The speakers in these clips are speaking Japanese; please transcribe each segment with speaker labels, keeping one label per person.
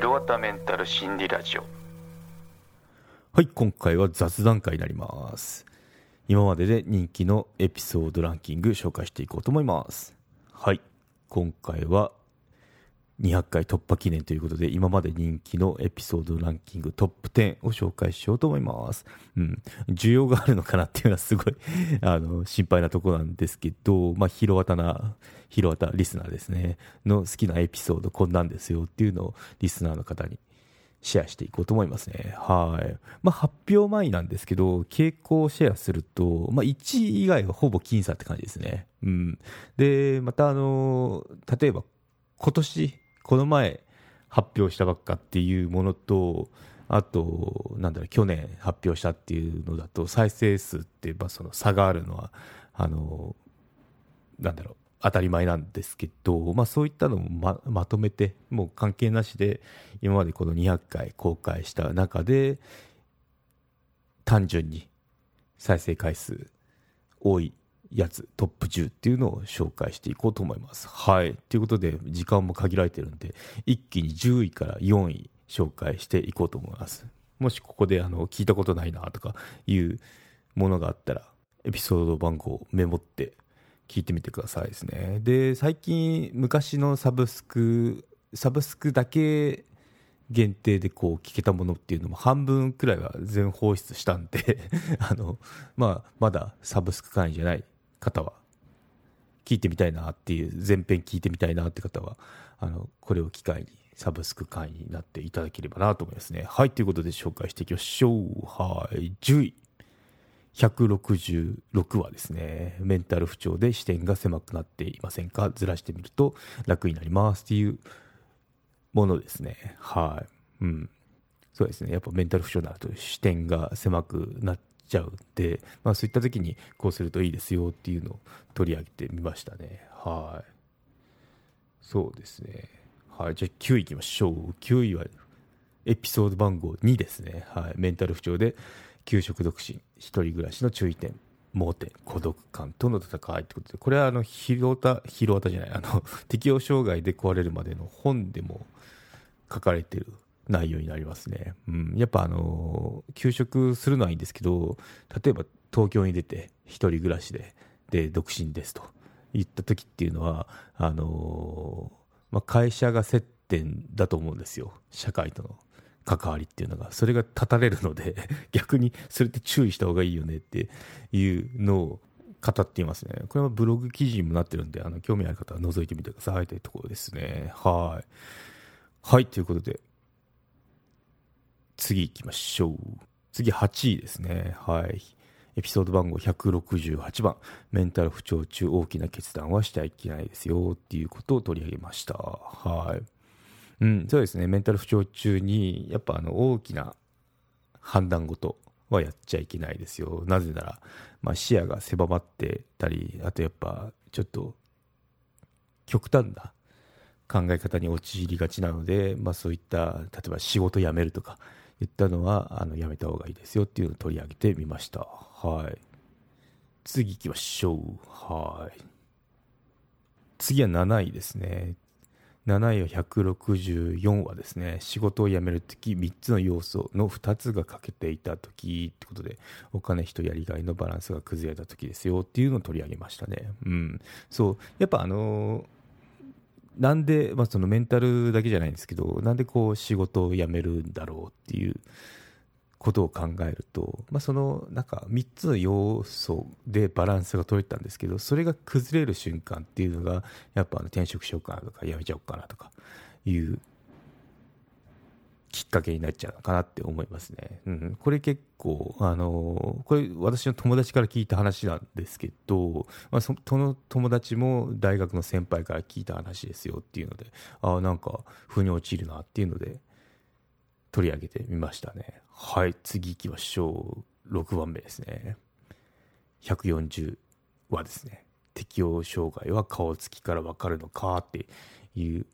Speaker 1: ひろわたメンタル心理ラジオ
Speaker 2: はい、今回は雑談会になります。今までで人気のエピソードランキング紹介していこうと思います。はい、今回は200回突破記念ということで、今まで人気のエピソードランキングトップ10を紹介しようと思います。うん、需要があるのかなっていうのはすごい あの心配なところなんですけど、まあ、ヒロワタな、ヒロワタリスナーですね、の好きなエピソードこんなんですよっていうのをリスナーの方にシェアしていこうと思いますね。はい。まあ、発表前なんですけど、傾向をシェアすると、まあ、1位以外はほぼ僅差って感じですね。うん。で、またあの、例えば今年、この前発表したばっかっていうものと、あと、なんだろう、去年発表したっていうのだと、再生数って、まあ、その差があるのは、あの、なんだろう、当たり前なんですけど、まあ、そういったのもままとめて、もう関係なしで、今までこの200回公開した中で、単純に再生回数多いやつ、トップ10っていうのを紹介していこうと思います。はい。ということで、時間も限られてるんで、一気に10位から4位紹介していこうと思います。もしここであの聞いたことないなとかいうものがあったら、エピソード番号をメモって聞いてみてくださいですね。で、最近昔のサブスク、サブスクだけ限定でこう聞けたものっていうのも半分くらいは全放出したんで あの、まあ、まだサブスク会員じゃない方は聞いてみたいなっていう、全編聞いてみたいなって方は、あの、これを機会にサブスク会員になっていただければなと思いますね。はい、ということで紹介していきましょう。はい、10位。166話ですね。メンタル不調で視点が狭くなっていませんか？ずらしてみると楽になりますっていうものですね。はい。うん。そうですね。やっぱメンタル不調になると視点が狭くなっちゃうんで、まあそういった時にこうするといいですよっていうのを取り上げてみましたね。はい。そうですね。はい。じゃあ9位いきましょう。9位はエピソード番号2ですね。はい。メンタル不調で給食独身、一人暮らしの注意点、盲点、孤独感との戦いってことで、これはあの、ヒロタ、ヒロタじゃない、あの、適応障害で壊れるまでの本でも書かれてる内容になりますね。うん。やっぱあの、給食するのはいいんですけど、例えば東京に出て一人暮らしで、で、独身ですと言った時っていうのは、あの、まあ、会社が接点だと思うんですよ。社会との。関わりっていうのが、それが断たれるので、逆にそれって注意した方がいいよねっていうのを語っていますね。これはブログ記事にもなってるんで、あの、興味ある方は覗いてみてくださいというところですね。はい。はい、ということで、次行きましょう。次8位ですね。はい。エピソード番号168番、メンタル不調中大きな決断はしちゃいけないですよっていうことを取り上げました。はい。うん、そうですね、メンタル不調中に、やっぱあの大きな判断事はやっちゃいけないですよ。なぜなら、まあ、視野が狭まってたり、あとやっぱちょっと極端な考え方に陥りがちなので、まあ、そういった、例えば仕事辞めるとか言ったのは、あのやめた方がいいですよっていうのを取り上げてみました。はい。次行きましょう。はい。次は7位ですね。7位は164話ですね。仕事を辞めるとき、3つの要素の2つが欠けていたときってことで、お金、人、やりがいのバランスが崩れたときですよっていうのを取り上げましたね。うん。そう。やっぱあのーなんで、まあ、そのメンタルだけじゃないんですけど、なんでこう仕事を辞めるんだろうっていうことを考えると、まあ、そのなんか3つの要素でバランスが取れたんですけど、それが崩れる瞬間っていうのが、やっぱあの転職しようかなとか、辞めちゃおうかなとかいうきっかけになっちゃうかなって思いますね。うん、これ結構、あのこれ私の友達から聞いた話なんですけど、まあ、その友達も大学の先輩から聞いた話ですよっていうので、ああ、なんか、腑に落ちるなっていうので、取り上げてみましたね。はい、次行きましょう。6番目ですね。140話ですね。適応障害は顔つきからわかるのかっていう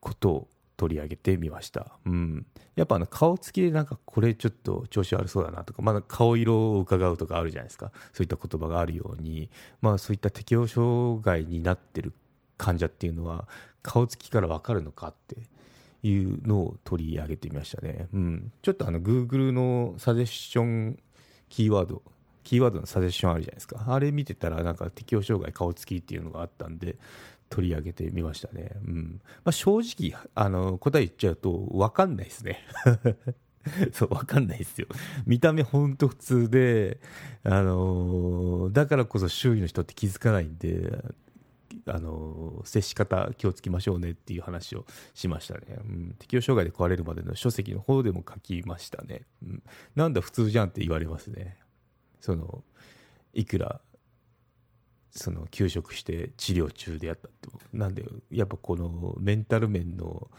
Speaker 2: ことを取り上げてみました。うん。やっぱあの顔つきでなんかこれちょっと調子悪そうだなとか、まだ顔色を伺うとかあるじゃないですか。そういった言葉があるように、まあそういった適応障害になってる患者っていうのは顔つきからわかるのかっていうのを取り上げてみましたね。うん、ちょっとあの Google のサジェッションキーワード、キーワードのサジェッションあるじゃないですか。あれ見てたらなんか適応障害顔つきっていうのがあったんで、取り上げてみましたね。うんまあ、正直あの答え言っちゃうと分かんないですね。そう、わかんないですよ。見た目ほんと普通で、あのー、だからこそ周囲の人って気づかないんで、あの接し方気をつけましょうねっていう話をしましたね、うん、適応障害で壊れるまでの書籍の方でも書きましたね、うん、なんだ普通じゃんって言われますねそのいくらその休職して治療中でやったってなんでやっぱこのメンタル面の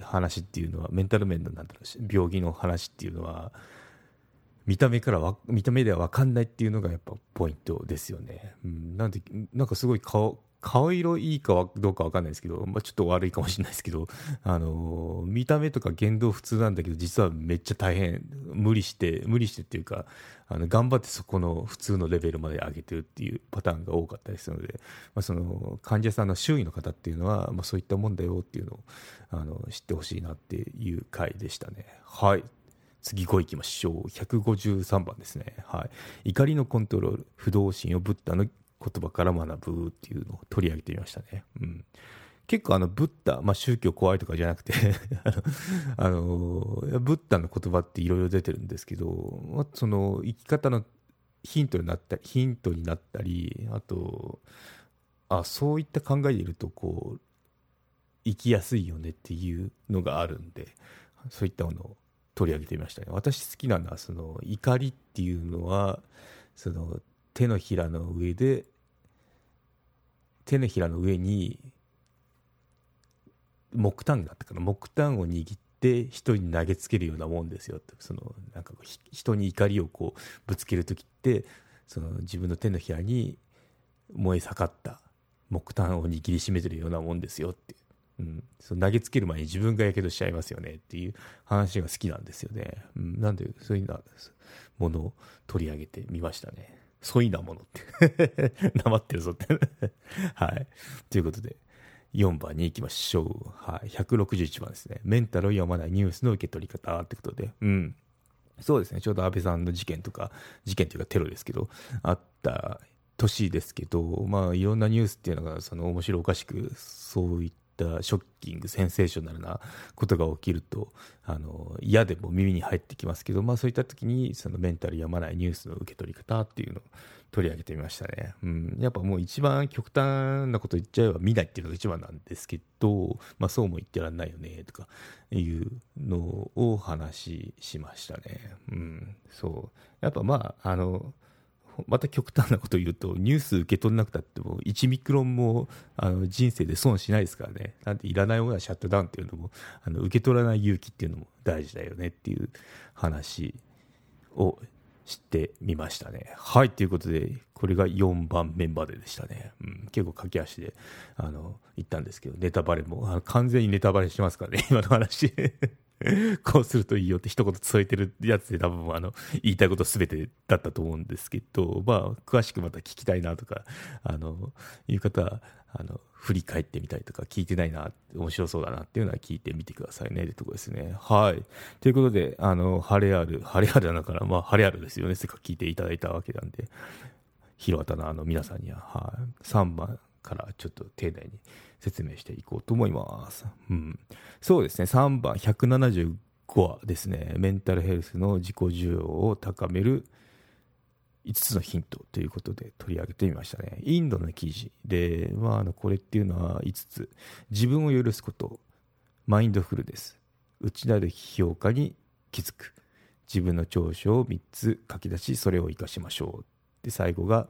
Speaker 2: 話っていうのはメンタル面のなんだろう病気の話っていうのは見た目から見た目では分かんないっていうのがやっぱポイントですよね。うん、なんでなんかすごい顔顔色いいかはどうか分かんないですけど、まあ、ちょっと悪いかもしれないですけど、あのー、見た目とか言動普通なんだけど実はめっちゃ大変無理して無理してっていうかあの頑張ってそこの普通のレベルまで上げてるっていうパターンが多かったりするので、まあ、その患者さんの周囲の方っていうのは、まあ、そういったもんだよっていうのをあの知ってほしいなっていう回でしたね。はい次5いきましょう。153番ですね。はい。怒りのコントロール、不動心をブッダの言葉から学ぶっていうのを取り上げてみましたね。うん、結構あのブッダ、まあ、宗教怖いとかじゃなくて あのブッダの言葉っていろいろ出てるんですけど、まあ、その生き方のヒントになったりヒントになったりあとあそういった考えでいるとこう生きやすいよねっていうのがあるんでそういったものを取り上げてみましたね私好きなのはその怒りっていうのはその手のひらの上で手のひらの上に木炭があったから木炭を握って人に投げつけるようなもんですよってそのなんか人に怒りをこうぶつける時ってその自分の手のひらに燃え盛った木炭を握りしめてるようなもんですよってうん、その投げつける前に自分がやけどしちゃいますよねっていう話が好きなんですよね。うん、なんでそういうようなものを取り上げてみましたね。そいなものってなまってるぞってはい。ということで、4番に行きましょう。はい。161番ですね。メンタルを読まないニュースの受け取り方ってことで。うん。そうですね。ちょうど安倍さんの事件とか、事件というかテロですけど、あった年ですけど、まあ、いろんなニュースっていうのが、その面白おかしく、そういったったショッキングセンセーショナルなことが起きるとあの嫌でも耳に入ってきますけど、まあ、そういった時にそのメンタルやまないニュースの受け取り方っていうのを取り上げてみましたね、うん、やっぱもう一番極端なこと言っちゃえば見ないっていうのが一番なんですけど、まあ、そうも言ってらんないよねとかいうのを話しましたね、うん、そう。やっぱまああのまた極端なこと言うと、ニュース受け取んなくたっても、1ミクロンもあの人生で損しないですからね。なんでいらないものはシャットダウンっていうのも、あの受け取らない勇気っていうのも大事だよねっていう話をしてみましたね。はい、ということで、これが4番目まででしたね。うん、結構駆け足で、あの、言ったんですけど、ネタバレも、あの完全にネタバレしてますからね、今の話。こうするといいよって一言添えてるやつで多分あの言いたいことすべてだったと思うんですけど、まあ、詳しくまた聞きたいなとか、あの、いう方は、あの、振り返ってみたりとか、聞いてないな、面白そうだなっていうのは聞いてみてくださいねってとこですね。はい。ということで、あの、晴れある、晴れあるだから、まあ、晴れあるですよね。せっかく聞いていただいたわけなんで、広畑のあの皆さんには、はい。3番からちょっと丁寧に説明していこうと思います。うん、そうですね、3番、175話ですね、メンタルヘルスの自己需要を高める5つのヒントということで取り上げてみましたね。インドの記事で、まあ、あのこれっていうのは5つ、自分を許すこと、マインドフルです、内なる評価に気づく、自分の長所を3つ書き出し、それを生かしましょう。で、最後が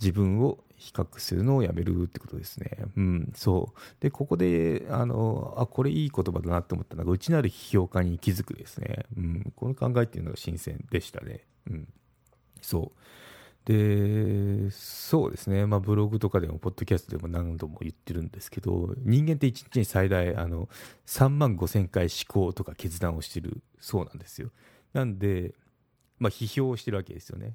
Speaker 2: 自分を比較するのをやめるってことですね。うん、そう。で、ここで、あの、あ、これいい言葉だなって思ったのが、内なる批評家に気づくですね。うん、この考えっていうのが新鮮でしたね。うん、そう。で、そうですね、まあ、ブログとかでも、ポッドキャストでも何度も言ってるんですけど、人間って1日に最大あの3万5000回思考とか決断をしてるそうなんですよ。なんで、まあ、批評をしてるわけですよね。